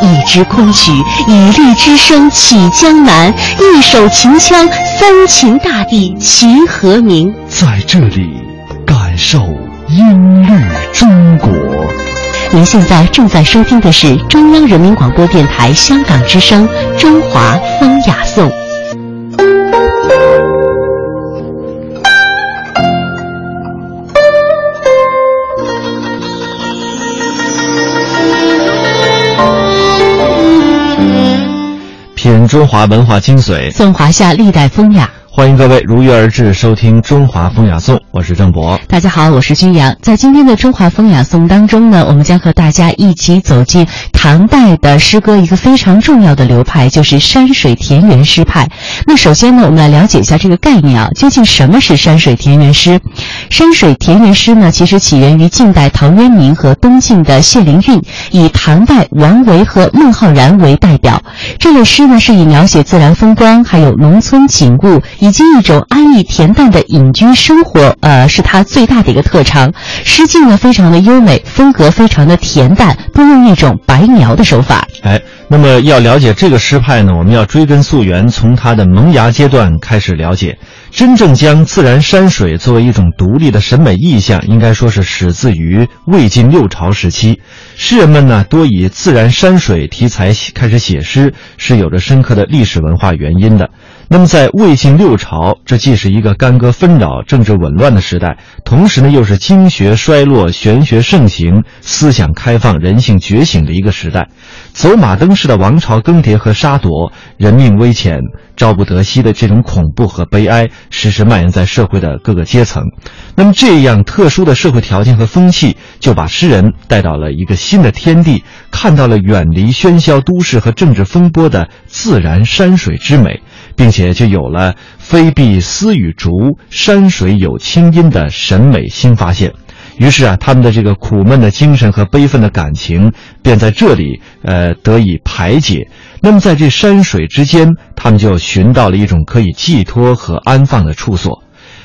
一支昆曲，以律之声起江南；一首秦腔，三秦大地齐和鸣。在这里感受音律中国。您现在正在收听的是中央人民广播电台香港之声《中华风雅颂》。品中华文化精髓，颂华夏历代风雅。欢迎各位如约而至收听《中华风雅颂》，我是郑博。大家好，我是君阳。在今天的《中华风雅颂》当中呢，我们将和大家一起走进唐代的诗歌一个非常重要的流派，就是山水田园诗派。那首先呢，我们来了解一下这个概念啊，究竟什么是山水田园诗？山水田园诗呢，其实起源于晋代陶渊明和东晋的谢灵运，以唐代王维和孟浩然为代表。这类诗呢，是以描写自然风光，还有农村景物以及一种安逸恬淡的隐居生活，呃，是他最大的一个特长。诗境呢非常的优美，风格非常的恬淡，多用一种白描的手法。哎，那么要了解这个诗派呢，我们要追根溯源，从他的萌芽阶段开始了解。真正将自然山水作为一种独立的审美意象，应该说是始自于魏晋六朝时期。诗人们呢多以自然山水题材开始写诗，是有着深刻的历史文化原因的。那么，在魏晋六朝，这既是一个干戈纷扰、政治紊乱的时代，同时呢，又是经学衰落、玄学盛行、思想开放、人性觉醒的一个时代。走马灯式的王朝更迭和杀夺，人命危浅、朝不得夕的这种恐怖和悲哀，时时蔓延在社会的各个阶层。那么，这样特殊的社会条件和风气，就把诗人带到了一个新的天地，看到了远离喧嚣都市和政治风波的自然山水之美。并且就有了“非碧丝与竹，山水有清音”的审美新发现。于是啊，他们的这个苦闷的精神和悲愤的感情便在这里呃得以排解。那么在这山水之间，他们就寻到了一种可以寄托和安放的处所。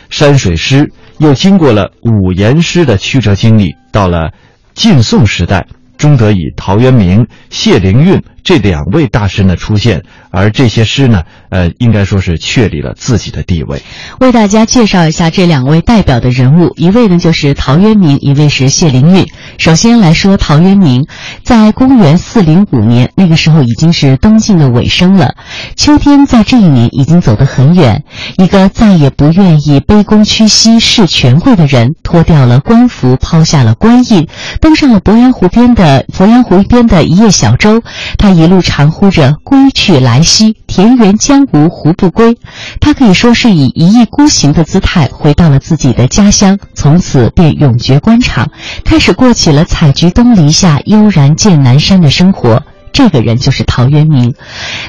山水诗又经过了五言诗的曲折经历，到了晋宋时代，终得以陶渊明、谢灵运。这两位大师呢出现，而这些诗呢，呃，应该说是确立了自己的地位。为大家介绍一下这两位代表的人物，一位呢就是陶渊明，一位是谢灵运。首先来说陶渊明，在公元四零五年，那个时候已经是东晋的尾声了。秋天在这一年已经走得很远，一个再也不愿意卑躬屈膝事权贵的人，脱掉了官服，抛下了官印，登上了鄱阳湖边的鄱阳湖边的一叶小舟，他。一路长呼着“归去来兮，田园将芜胡不归”，他可以说是以一意孤行的姿态回到了自己的家乡，从此便永绝官场，开始过起了采菊东篱下，悠然见南山的生活。这个人就是陶渊明。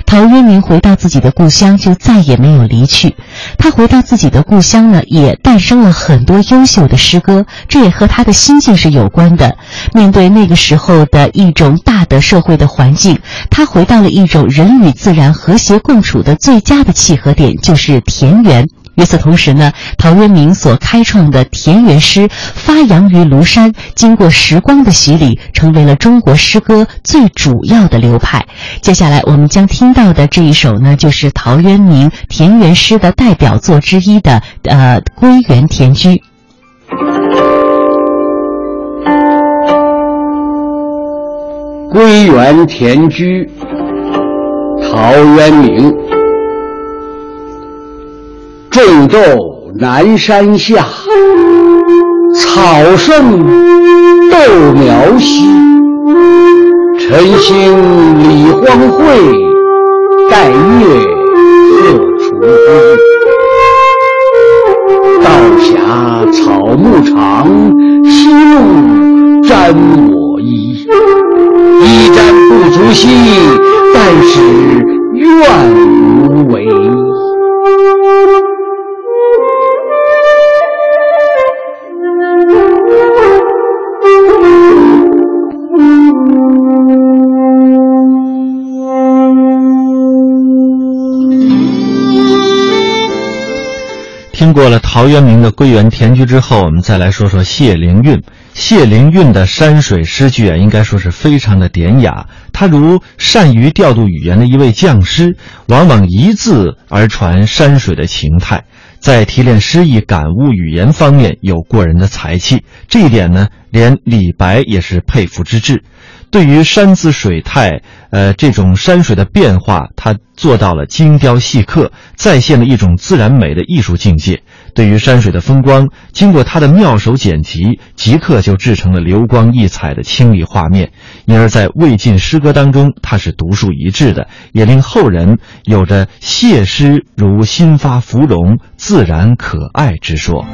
陶渊明回到自己的故乡，就再也没有离去。他回到自己的故乡呢，也诞生了很多优秀的诗歌。这也和他的心境是有关的。面对那个时候的一种大的社会的环境，他回到了一种人与自然和谐共处的最佳的契合点，就是田园。与此同时呢，陶渊明所开创的田园诗发扬于庐山，经过时光的洗礼，成为了中国诗歌最主要的流派。接下来我们将听到的这一首呢，就是陶渊明田园诗的代表作之一的呃《归园田居》。《归园田居》，陶渊明。种豆南山下，草盛豆苗稀。晨兴理荒秽，带月荷锄归。道狭草木长，夕露沾我衣。衣沾不足惜，但使愿无违。经过了陶渊明的《归园田居》之后，我们再来说说谢灵运。谢灵运的山水诗句啊，应该说是非常的典雅。他如善于调度语言的一位匠师，往往一字而传山水的情态，在提炼诗意、感悟语言方面有过人的才气。这一点呢，连李白也是佩服之至。对于山姿水态，呃，这种山水的变化，他做到了精雕细刻，再现了一种自然美的艺术境界。对于山水的风光，经过他的妙手剪辑，即刻就制成了流光溢彩的清丽画面。因而，在魏晋诗歌当中，他是独树一帜的，也令后人有着谢诗如新发芙蓉，自然可爱之说。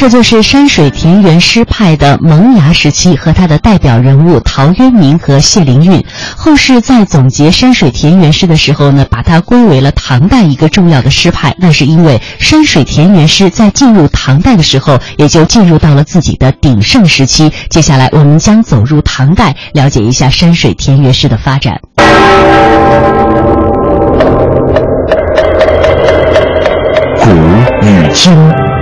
这就是山水田园诗派的萌芽时期和他的代表人物陶渊明和谢灵运。后世在总结山水田园诗的时候呢，把它归为了唐代一个重要的诗派。那是因为山水田园诗在进入唐代的时候，也就进入到了自己的鼎盛时期。接下来，我们将走入唐代，了解一下山水田园诗的发展。古与今。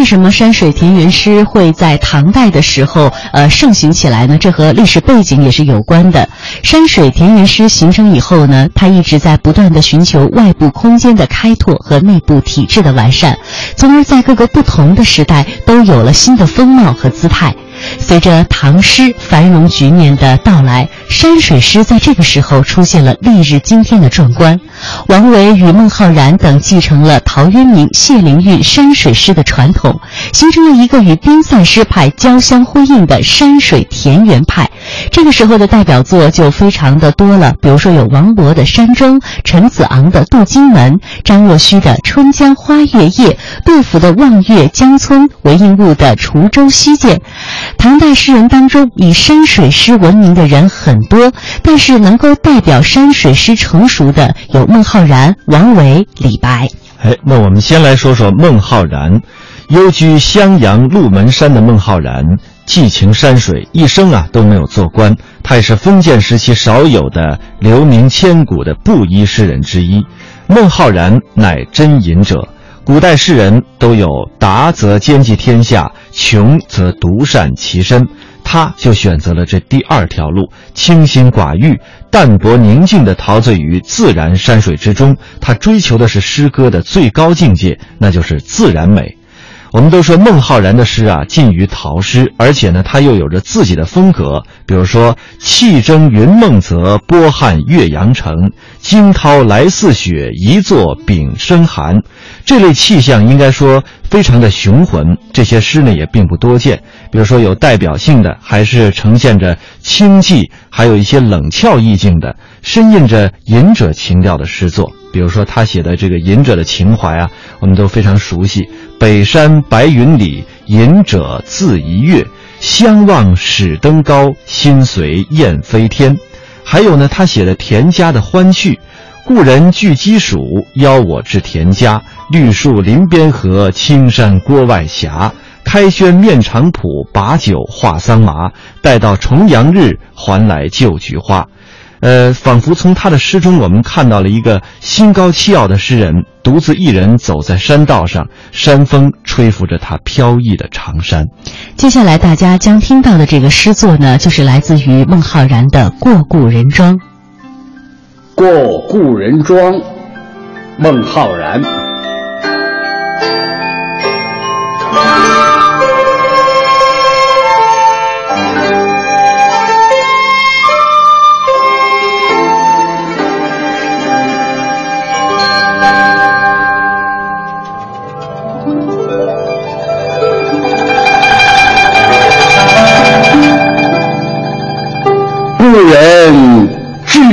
为什么山水田园诗会在唐代的时候呃盛行起来呢？这和历史背景也是有关的。山水田园诗形成以后呢，它一直在不断的寻求外部空间的开拓和内部体制的完善，从而在各个不同的时代都有了新的风貌和姿态。随着唐诗繁荣局面的到来，山水诗在这个时候出现了历日惊天的壮观。王维与孟浩然等继承了陶渊明、谢灵运山水诗的传统，形成了一个与边塞诗派交相辉映的山水田园派。这个时候的代表作就非常的多了，比如说有王勃的《山中》，陈子昂的《渡荆门》，张若虚的《春江花月夜》，杜甫的《望岳江村》，韦应物的《滁州西涧》。唐代诗人当中以山水诗闻名的人很多，但是能够代表山水诗成熟的有孟浩然、王维、李白。哎，那我们先来说说孟浩然。幽居襄阳鹿门山的孟浩然，寄情山水，一生啊都没有做官。他也是封建时期少有的留名千古的布衣诗人之一。孟浩然乃真隐者。古代士人都有达则兼济天下，穷则独善其身，他就选择了这第二条路，清心寡欲、淡泊宁静地陶醉于自然山水之中。他追求的是诗歌的最高境界，那就是自然美。我们都说孟浩然的诗啊近于陶诗，而且呢他又有着自己的风格。比如说“气蒸云梦泽，波撼岳阳城。惊涛来似雪，一座丙生寒。”这类气象应该说非常的雄浑。这些诗呢也并不多见。比如说有代表性的，还是呈现着清寂，还有一些冷峭意境的，深印着隐者情调的诗作。比如说他写的这个隐者的情怀啊，我们都非常熟悉。北山白云里，隐者自一月。相望始登高，心随雁飞天。还有呢，他写的田家的欢趣。故人具鸡黍，邀我至田家。绿树林边合，青山郭外斜。开轩面场圃，把酒话桑麻。待到重阳日，还来就菊花。呃，仿佛从他的诗中，我们看到了一个心高气傲的诗人，独自一人走在山道上，山风吹拂着他飘逸的长衫。接下来大家将听到的这个诗作呢，就是来自于孟浩然的《过故人庄》。过故人庄，孟浩然。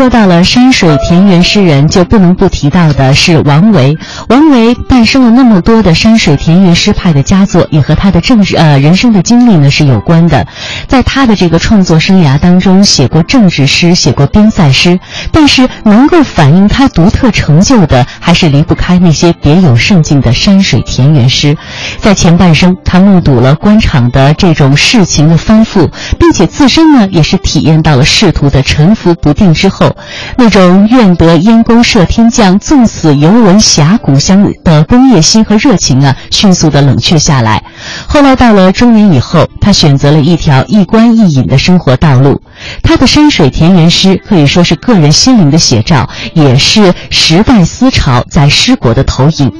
说到了山水田园诗人，就不能不提到的是王维。王维诞生了那么多的山水田园诗派的佳作，也和他的政治呃人生的经历呢是有关的。在他的这个创作生涯当中，写过政治诗，写过边塞诗，但是能够反映他独特成就的，还是离不开那些别有胜境的山水田园诗。在前半生，他目睹了官场的这种世情的丰富，并且自身呢也是体验到了仕途的沉浮不定之后。那种愿得燕弓射天将，纵死犹闻峡谷香的工业心和热情啊，迅速的冷却下来。后来到了中年以后，他选择了一条一官一隐的生活道路。他的山水田园诗可以说是个人心灵的写照，也是时代思潮在诗国的投影。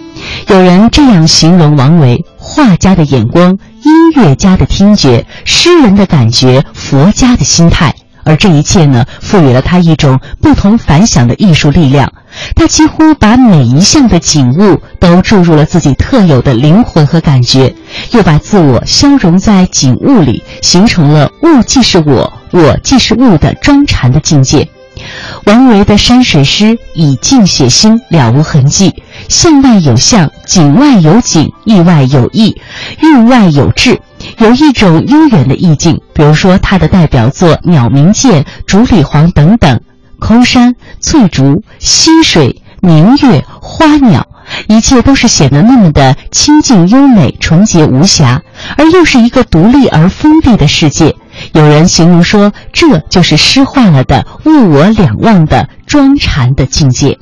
有人这样形容王维：画家的眼光，音乐家的听觉，诗人的感觉，佛家的心态。而这一切呢，赋予了他一种不同凡响的艺术力量。他几乎把每一项的景物都注入了自己特有的灵魂和感觉，又把自我消融在景物里，形成了“物即是我，我即是物”的庄禅的境界。王维的山水诗以静写心，了无痕迹，向外有向，景外有景，意外有意，韵外有致。有一种悠远的意境，比如说他的代表作《鸟鸣涧》《竹里黄》等等，空山、翠竹、溪水、明月、花鸟，一切都是显得那么的清静优美、纯洁无瑕，而又是一个独立而封闭的世界。有人形容说，这就是诗化了的物我两忘的庄禅的境界。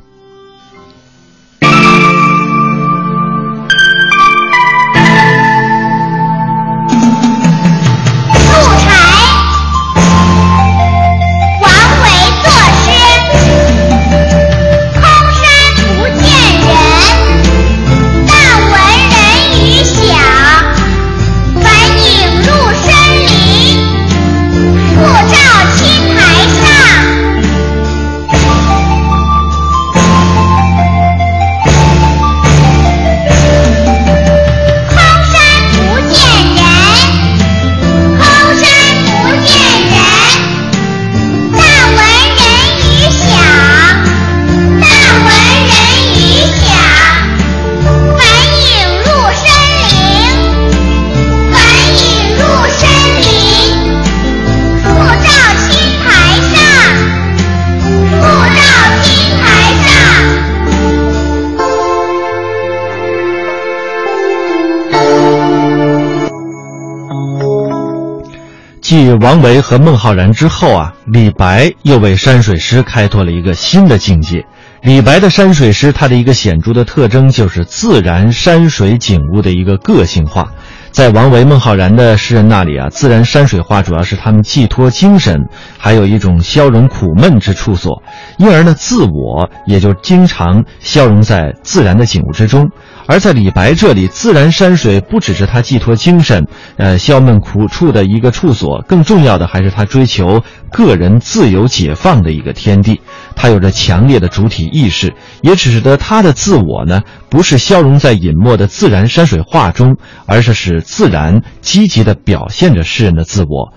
继王维和孟浩然之后啊，李白又为山水诗开拓了一个新的境界。李白的山水诗，它的一个显著的特征就是自然山水景物的一个个性化。在王维、孟浩然的诗人那里啊，自然山水画主要是他们寄托精神，还有一种消融苦闷之处所，因而呢，自我也就经常消融在自然的景物之中。而在李白这里，自然山水不只是他寄托精神、呃消闷苦处的一个处所，更重要的还是他追求个人自由解放的一个天地。他有着强烈的主体意识，也使得他的自我呢，不是消融在隐没的自然山水画中，而是使自然积极地表现着诗人的自我。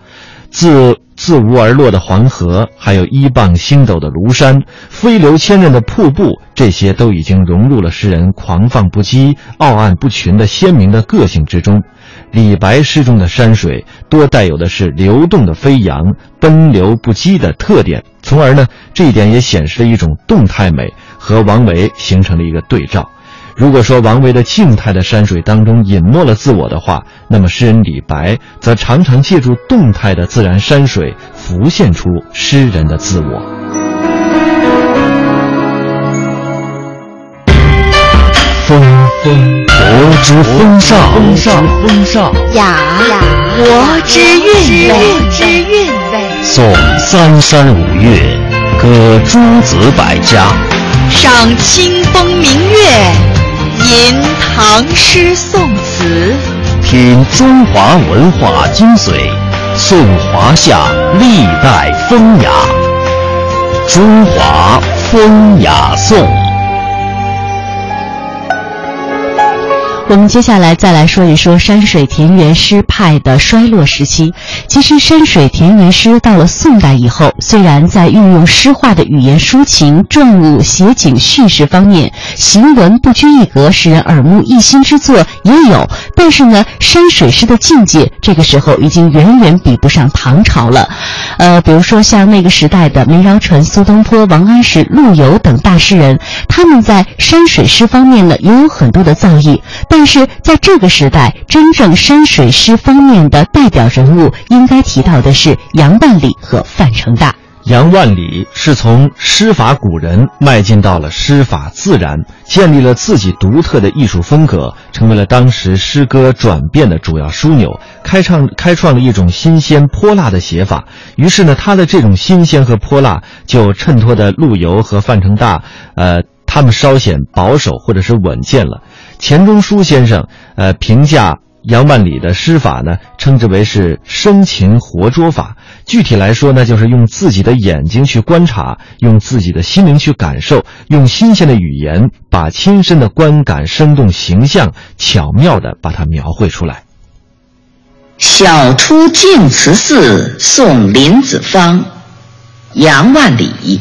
自自无而落的黄河，还有一傍星斗的庐山，飞流千仞的瀑布，这些都已经融入了诗人狂放不羁、傲岸不群的鲜明的个性之中。李白诗中的山水多带有的是流动的飞扬、奔流不羁的特点，从而呢，这一点也显示了一种动态美，和王维形成了一个对照。如果说王维的静态的山水当中隐没了自我的话，那么诗人李白则常常借助动态的自然山水浮现出诗人的自我。风，风，国之风尚，风尚，风尚，雅，雅，国之韵味，颂三山五岳，歌诸子百家，赏清风明月，吟唐诗宋词，品中华文化精髓，颂华夏历代风雅。中华风雅颂。我们接下来再来说一说山水田园诗派的衰落时期。其实，山水田园诗到了宋代以后，虽然在运用诗化的语言抒情、状物写景、叙事方面，行文不拘一格，使人耳目一新之作也有，但是呢，山水诗的境界这个时候已经远远比不上唐朝了。呃，比如说像那个时代的梅尧臣、苏东坡、王安石、陆游等大诗人，他们在山水诗方面呢，也有很多的造诣，但。但是在这个时代，真正山水诗方面的代表人物，应该提到的是杨万里和范成大。杨万里是从诗法古人迈进到了诗法自然，建立了自己独特的艺术风格，成为了当时诗歌转变的主要枢纽，开创开创了一种新鲜泼辣的写法。于是呢，他的这种新鲜和泼辣，就衬托的陆游和范成大，呃。他们稍显保守或者是稳健了。钱钟书先生，呃，评价杨万里的诗法呢，称之为是生擒活捉法。具体来说呢，就是用自己的眼睛去观察，用自己的心灵去感受，用新鲜的语言把亲身的观感生动形象巧妙的把它描绘出来。小出净慈寺送林子方，杨万里。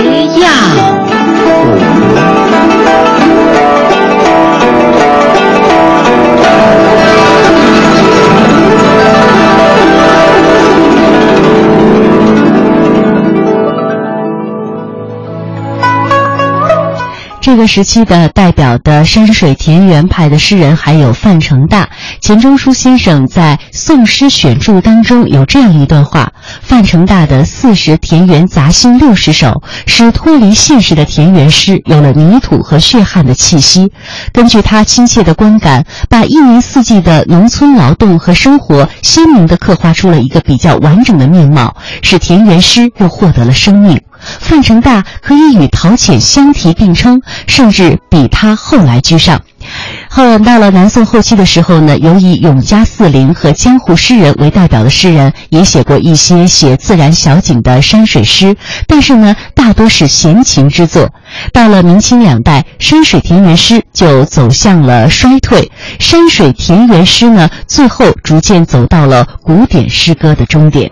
这个时期的代表的山水田园派的诗人还有范成大。钱钟书先生在《宋诗选注》当中有这样一段话：范成大的四时田园杂兴六十首，使脱离现实的田园诗有了泥土和血汗的气息。根据他亲切的观感，把一年四季的农村劳动和生活鲜明地刻画出了一个比较完整的面貌，使田园诗又获得了生命。范成大可以与陶潜相提并称，甚至比他后来居上。后到了南宋后期的时候呢，有以永嘉四陵和江湖诗人为代表的诗人，也写过一些写自然小景的山水诗，但是呢，大多是闲情之作。到了明清两代，山水田园诗就走向了衰退，山水田园诗呢，最后逐渐走到了古典诗歌的终点。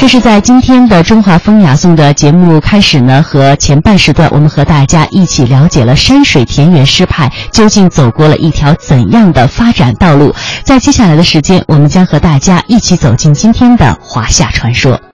这是在今天的《中华风雅颂》的节目开始呢，和前半时段，我们和大家一起了解了山水田园诗派究竟走过了一条怎样的发展道路。在接下来的时间，我们将和大家一起走进今天的华夏传说。